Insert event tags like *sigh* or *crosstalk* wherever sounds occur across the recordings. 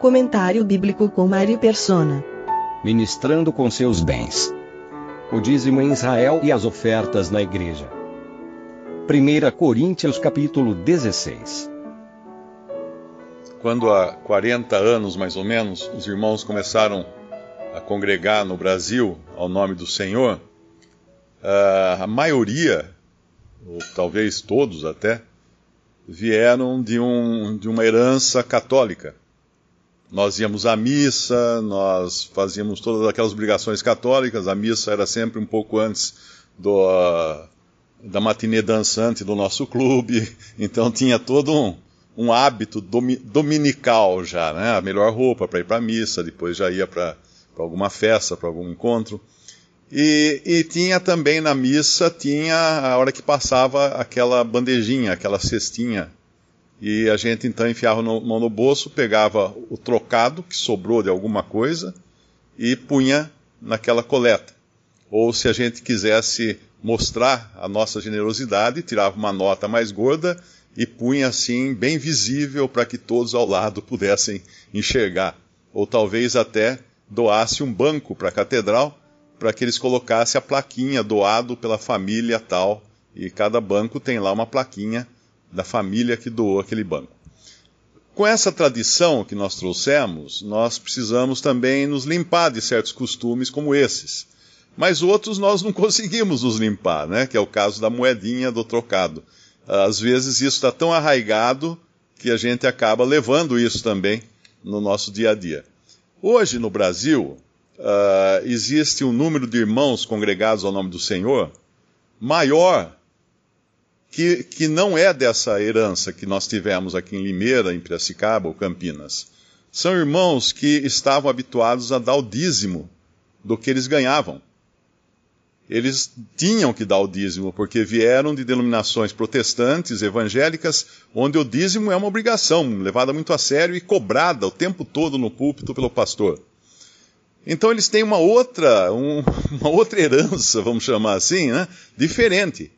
Comentário bíblico com Mari Persona. ministrando com seus bens. O dízimo em Israel e as ofertas na igreja. 1 Coríntios capítulo 16. Quando há 40 anos mais ou menos, os irmãos começaram a congregar no Brasil ao nome do Senhor, a maioria, ou talvez todos até, vieram de, um, de uma herança católica. Nós íamos à missa, nós fazíamos todas aquelas obrigações católicas, a missa era sempre um pouco antes do, da matinê dançante do nosso clube, *laughs* então tinha todo um, um hábito domi- dominical já, né? A melhor roupa para ir para a missa, depois já ia para alguma festa, para algum encontro. E, e tinha também na missa, tinha a hora que passava aquela bandejinha, aquela cestinha. E a gente então enfiava no, mão no bolso, pegava o trocado que sobrou de alguma coisa e punha naquela coleta. Ou se a gente quisesse mostrar a nossa generosidade, tirava uma nota mais gorda e punha assim bem visível para que todos ao lado pudessem enxergar. Ou talvez até doasse um banco para a catedral para que eles colocassem a plaquinha doado pela família tal. E cada banco tem lá uma plaquinha da família que doou aquele banco. Com essa tradição que nós trouxemos, nós precisamos também nos limpar de certos costumes como esses. Mas outros nós não *laughs* conseguimos nos limpar, né? Que é o caso da moedinha do trocado. Às vezes isso está tão arraigado que a gente acaba levando isso também no nosso dia a dia. Hoje no Brasil ah, existe um número de irmãos congregados ao nome do Senhor maior que, que não é dessa herança que nós tivemos aqui em Limeira, em Piracicaba ou Campinas. São irmãos que estavam habituados a dar o dízimo do que eles ganhavam. Eles tinham que dar o dízimo, porque vieram de denominações protestantes, evangélicas, onde o dízimo é uma obrigação, levada muito a sério e cobrada o tempo todo no púlpito pelo pastor. Então eles têm uma outra, um- *laughs* uma outra herança, vamos chamar assim, né? diferente.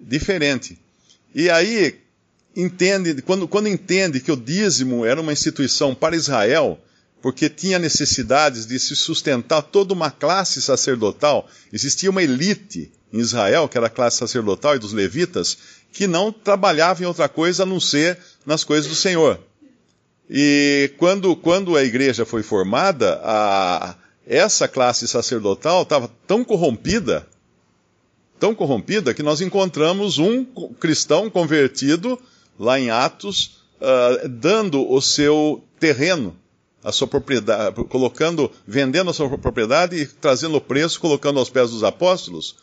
Diferente. E aí, entende, quando, quando entende que o dízimo era uma instituição para Israel, porque tinha necessidades de se sustentar toda uma classe sacerdotal, existia uma elite em Israel, que era a classe sacerdotal e dos levitas, que não trabalhava em outra coisa a não ser nas coisas do Senhor. E quando, quando a igreja foi formada, a, essa classe sacerdotal estava tão corrompida, tão corrompida, que nós encontramos um cristão convertido lá em Atos, ah, dando o seu terreno, a sua propriedade, colocando, vendendo a sua propriedade e trazendo o preço, colocando aos pés dos apóstolos.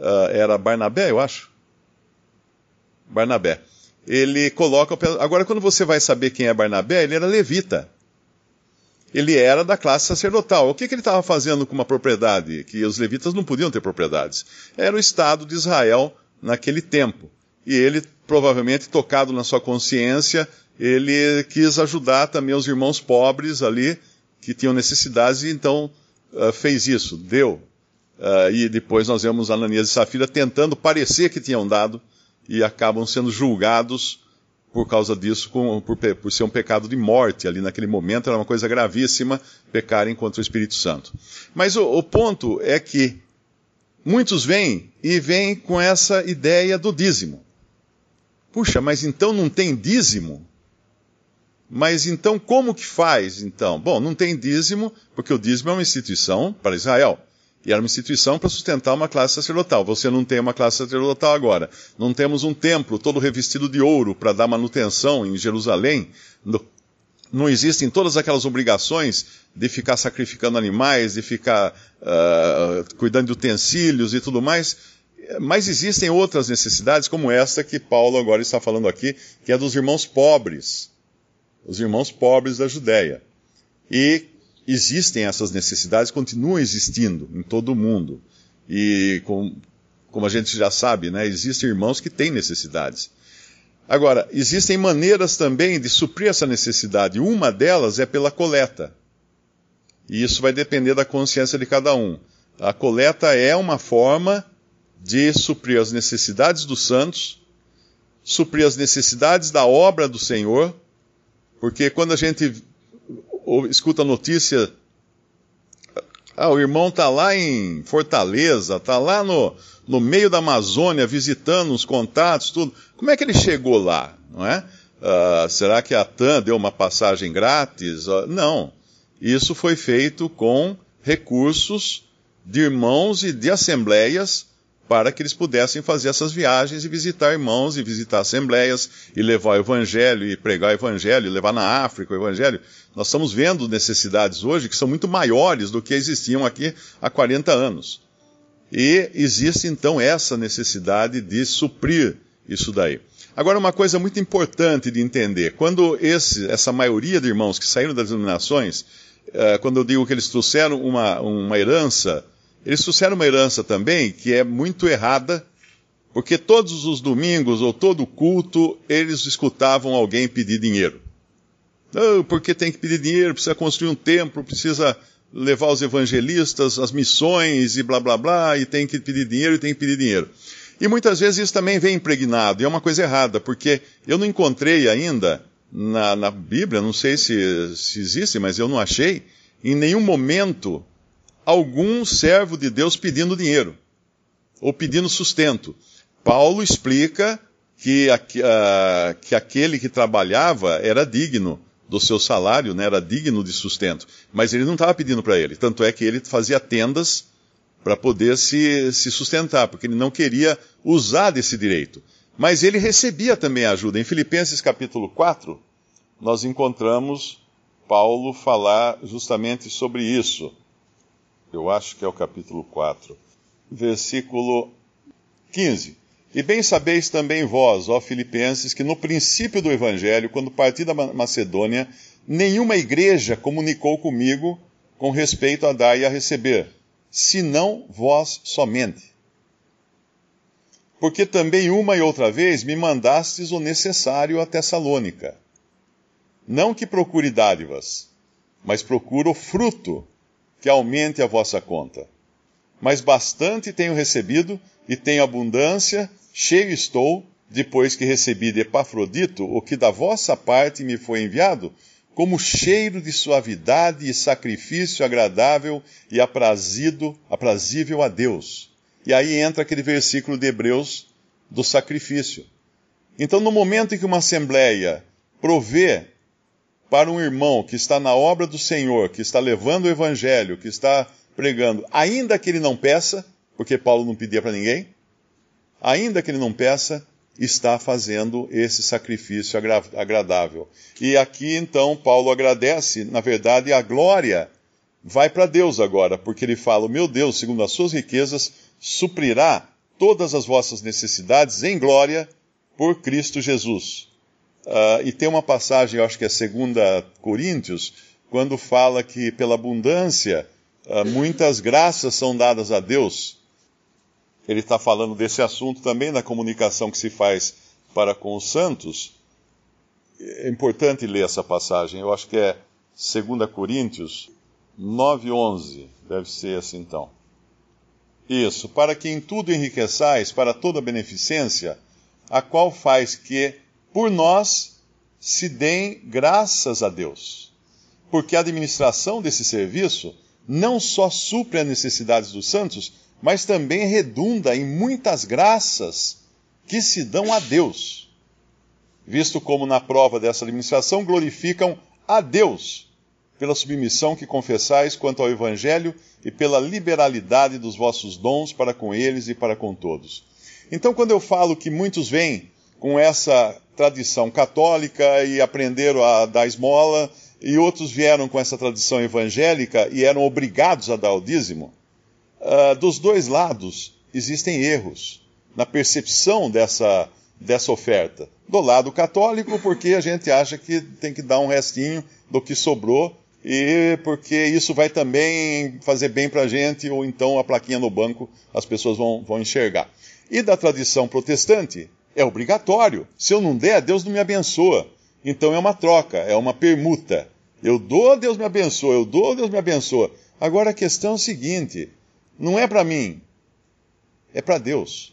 Ah, era Barnabé, eu acho. Barnabé. Ele coloca. Agora, quando você vai saber quem é Barnabé, ele era levita. Ele era da classe sacerdotal. O que, que ele estava fazendo com uma propriedade? Que os levitas não podiam ter propriedades. Era o Estado de Israel naquele tempo. E ele, provavelmente, tocado na sua consciência, ele quis ajudar também os irmãos pobres ali, que tinham necessidades, e então ah, fez isso, deu. Ah, e depois nós vemos Ananias e Safira tentando parecer que tinham dado, e acabam sendo julgados por causa disso, com- por, por ser um pecado de morte ali naquele momento, era uma coisa gravíssima pecarem contra o Espírito Santo. Mas o, o ponto é que muitos vêm e vêm com essa ideia do dízimo. Puxa, mas então não tem dízimo? Mas então como que faz então? Bom, não tem dízimo, porque o dízimo é uma instituição para Israel. E era uma instituição para sustentar uma classe sacerdotal. Você não tem uma classe sacerdotal agora. Não temos um templo todo revestido de ouro para dar manutenção em Jerusalém. Não existem todas aquelas obrigações de ficar sacrificando animais, de ficar ah, cuidando de utensílios e tudo mais. mas existem outras necessidades, como esta que Paulo agora está falando aqui, que é dos irmãos pobres, os irmãos pobres da Judéia. E existem essas necessidades, continuam existindo em todo o mundo. E com, como a gente já sabe, né, existem irmãos que têm necessidades. Agora, existem maneiras também de suprir essa necessidade. Uma delas é pela coleta. E isso vai depender da consciência de cada um. A coleta é uma forma de suprir as necessidades dos santos, suprir as necessidades da obra do Senhor, porque quando a gente escuta a notícia, ah, o irmão está lá em Fortaleza, está lá no, no meio da Amazônia visitando os contatos, tudo. Como é que ele chegou lá? Não é? Uh, será que a TAM deu uma passagem grátis? Uh, não. Isso foi feito com recursos de irmãos e de assembleias para que eles pudessem fazer essas viagens e visitar irmãos e visitar assembleias e levar o evangelho e pregar o evangelho, e levar na África o evangelho. Nós estamos vendo necessidades hoje que são muito maiores do que existiam aqui há 40 anos. E existe então essa necessidade de suprir isso daí. Agora, uma coisa muito importante de entender: quando esse, essa maioria de irmãos que saíram das denominações, uh, quando eu digo que eles trouxeram uma, uma herança eles trouxeram uma herança também que é muito errada, porque todos os domingos ou todo culto eles escutavam alguém pedir dinheiro. Não, porque tem que pedir dinheiro, precisa construir um templo, precisa levar os evangelistas, as missões e blá blá blá, e tem que pedir dinheiro e tem que pedir dinheiro. E muitas vezes isso também vem impregnado, e é uma coisa errada, porque eu não encontrei ainda na, na Bíblia, não sei se, se existe, mas eu não achei, em nenhum momento algum servo de Deus pedindo dinheiro ou pedindo sustento. Paulo explica que, uh, que aquele que trabalhava era digno do seu salário, né, era digno de sustento. Mas ele não estava pedindo para ele. Tanto é que ele fazia tendas para poder se, se sustentar, porque ele não queria usar desse direito. Mas ele recebia também ajuda. Em Filipenses capítulo 4, nós encontramos Paulo falar justamente sobre isso eu acho que é o capítulo 4, versículo 15. E bem sabeis também vós, ó Filipenses, que no princípio do Evangelho, quando parti da Macedônia, nenhuma igreja comunicou comigo com respeito a dar e a receber, senão vós somente. Porque também uma e outra vez me mandastes o necessário a Tessalônica. Não que procure dádivas, mas procuro fruto que aumente a vossa conta. Mas bastante tenho recebido e tenho abundância, cheio estou, depois que recebi de Epafrodito o que da vossa parte me foi enviado, como cheiro de suavidade e sacrifício agradável e aprazido, aprazível a Deus. E aí entra aquele versículo de Hebreus do sacrifício. Então, no momento em que uma assembleia provê para um irmão que está na obra do Senhor, que está levando o evangelho, que está pregando, ainda que ele não peça, porque Paulo não pedia para ninguém, ainda que ele não peça, está fazendo esse sacrifício agra agradável. E aqui então Paulo agradece, na verdade, a glória vai para Deus agora, porque ele fala: Meu Deus, segundo as suas riquezas, suprirá todas as vossas necessidades em glória por Cristo Jesus. Uh, e tem uma passagem, eu acho que é 2 Coríntios, quando fala que pela abundância uh, muitas graças são dadas a Deus. Ele está falando desse assunto também na comunicação que se faz para com os santos. É importante ler essa passagem, eu acho que é 2 Coríntios 9,11, deve ser assim então. Isso, para que em tudo enriqueçais para toda beneficência, a qual faz que por nós se deem graças a Deus. Porque a administração desse serviço não só supre as necessidades dos santos, mas também redunda em muitas graças que se dão a Deus, visto como na prova dessa administração glorificam a Deus pela submissão que confessais quanto ao Evangelho e pela liberalidade dos vossos dons para com eles e para com todos. Então, quando eu falo que muitos vêm com essa tradição católica e aprenderam a dar esmola, e outros vieram com essa tradição evangélica e eram obrigados a dar o dízimo. Uh, dos dois lados, existem erros na percepção dessa, dessa oferta. Do lado católico, porque a gente acha que tem que dar um restinho do que sobrou e porque isso vai também fazer bem para a gente, ou então a plaquinha no banco as pessoas vão, vão enxergar. E da tradição protestante, é obrigatório. Se eu não der, Deus não me abençoa. Então é uma troca, é uma permuta. Eu dou, Deus me abençoa, eu dou, Deus me abençoa. Agora a questão é o seguinte: não é para mim, é para Deus.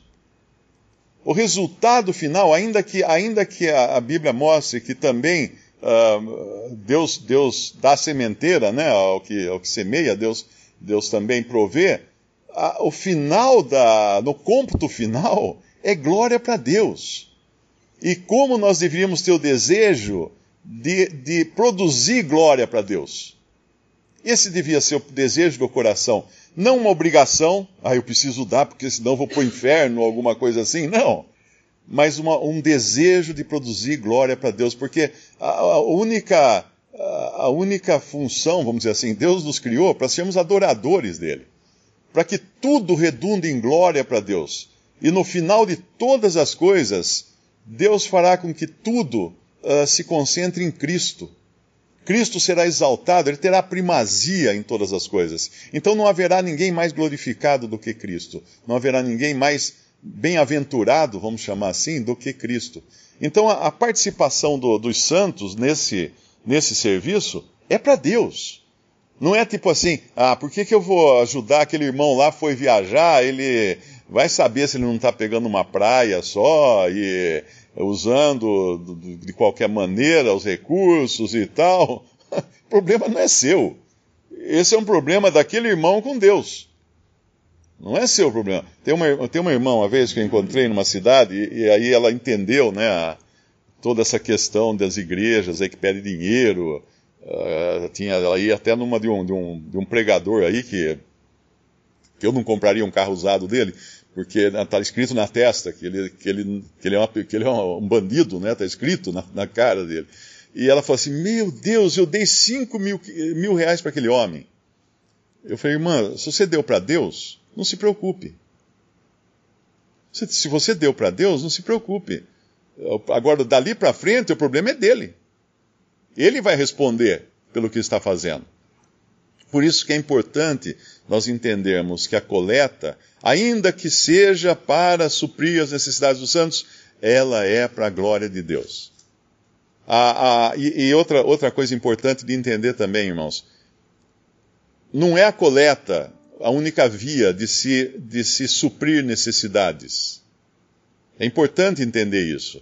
O resultado final, ainda que, ainda que a, a Bíblia mostre que também uh, Deus, Deus dá sementeira, né, ao que, ao que semeia, Deus, Deus também provê, a, o final, da, no cômputo final, é glória para Deus. E como nós deveríamos ter o desejo de, de produzir glória para Deus. Esse devia ser o desejo do coração. Não uma obrigação, ah, eu preciso dar porque senão vou para o inferno ou alguma coisa assim. Não. Mas uma, um desejo de produzir glória para Deus, porque a, a, única, a, única função, vamos dizer assim, Deus nos criou para sermos adoradores dele, para que tudo redunde em glória para Deus. E no final de todas as coisas, Deus fará com que tudo uh, se concentre em Cristo. Cristo será exaltado, ele terá primazia em todas as coisas. Então não haverá ninguém mais glorificado do que Cristo. Não haverá ninguém mais bem-aventurado, vamos chamar assim, do que Cristo. Então a, a participação do, dos santos nesse, nesse serviço é para Deus. Não é tipo assim, ah, por que, que eu vou ajudar aquele irmão lá, foi viajar, ele vai saber se ele não está pegando uma praia só e usando de qualquer maneira os recursos e tal. *laughs* O problema não é seu. Esse é um problema daquele irmão com Deus. Não é seu problema. Tem uma, tem uma irmã, uma vez, que eu encontrei numa cidade, e, e aí ela entendeu né, a, toda essa questão das igrejas aí que pedem dinheiro. Uh, tinha, ela ia até numa de um, de um, de um pregador aí que, que eu não compraria um carro usado dele, porque está escrito na testa que ele, que ele, que ele, é, uma, que ele é um bandido, né? Está escrito na, na, cara dele. E ela falou assim: Meu Deus, eu dei 5 mil, mil reais para aquele homem. Eu falei, irmã, se você deu para Deus, não se preocupe. Se, se você deu para Deus, não se preocupe. Agora, dali para frente, o problema é dele. Ele vai responder pelo que está fazendo. Por isso que é importante nós entendermos que a coleta, ainda que seja para suprir as necessidades dos santos, ela é para a glória de Deus. Ah, ah, e, e outra, outra coisa importante de entender também, irmãos, não é a coleta a única via de se, de se suprir necessidades. É importante entender isso.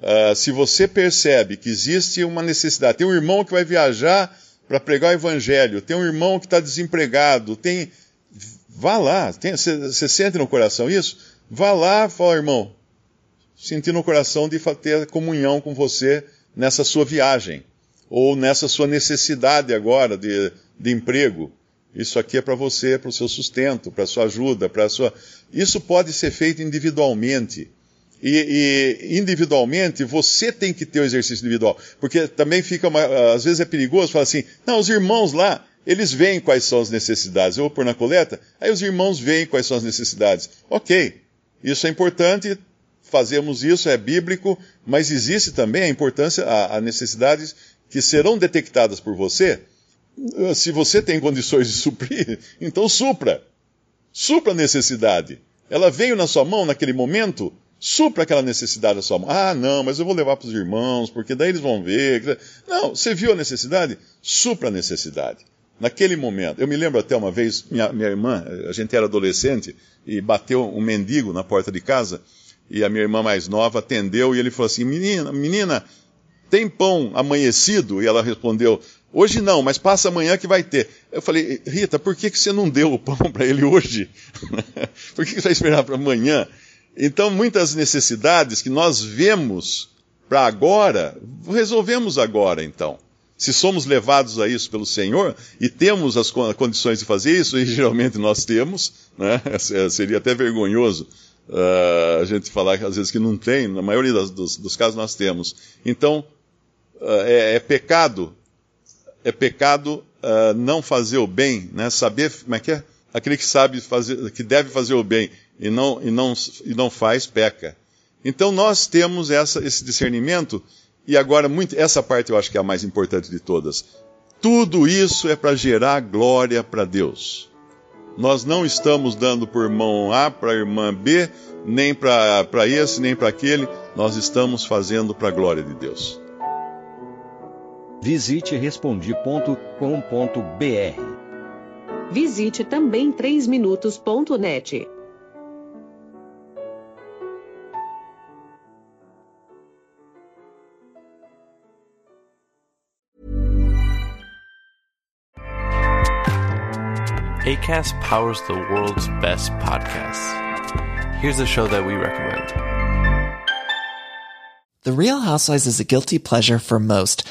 Uh, se você percebe que existe uma necessidade, tem um irmão que vai viajar para pregar o evangelho, tem um irmão que está desempregado, tem. Vá lá, você sente no coração isso? Vá lá, fala, irmão, sentir no coração de ter comunhão com você nessa sua viagem, ou nessa sua necessidade agora de, de emprego. Isso aqui é para você, para o seu sustento, para a sua ajuda, para sua. Isso pode ser feito individualmente. E, e, individualmente você tem que ter o exercício individual. Porque também fica, uma, às vezes é perigoso falar assim, não, os irmãos lá, eles veem quais são as necessidades. Eu vou pôr na coleta, aí os irmãos veem quais são as necessidades. Ok, isso é importante, fazemos isso, é bíblico, mas existe também a importância, a, a necessidades que serão detectadas por você. Se você tem condições de *laughs* suprir, então supra. Supra a necessidade. Ela veio na sua mão naquele momento, supra aquela necessidade da sua mão. Ah, não, mas eu vou levar para os irmãos, porque daí eles vão ver. Não, você viu a necessidade? Supra a necessidade. Naquele momento, eu me lembro até uma vez, minha, minha irmã, a gente era adolescente, e bateu um mendigo na porta de casa, e a minha irmã mais nova atendeu, e ele falou assim: Menina, menina, tem pão amanhecido? E ela respondeu: Hoje não, mas passa amanhã que vai ter. Eu falei, Rita, por que, que você não deu o pão *laughs* para ele hoje? *laughs* por que, que você vai esperar para amanhã? Então, muitas necessidades que nós vemos para agora, resolvemos agora então. Se somos levados a isso pelo Senhor e temos as condições de fazer isso, e geralmente nós temos, né? seria até vergonhoso uh, a gente falar às vezes que não tem, na maioria das, dos, dos, casos nós temos. Então, uh, é, é, pecado, é pecado uh, não fazer o bem, né? saber, como é que é? Aquele que sabe fazer, que deve fazer o bem e não, e não, e não faz, peca. Então nós temos essa, esse discernimento, e agora muito, essa parte eu acho que é a mais importante de todas. Tudo isso é para gerar glória para Deus. Nós não estamos dando por irmão A para irmã B, nem para esse, nem para aquele. Nós estamos fazendo para a glória de Deus. Visite respondi.com.br. Visite também 3minutos.net. ACAST powers the world's best podcasts. Here's a show that we recommend. The Real Housewives is a guilty pleasure for most,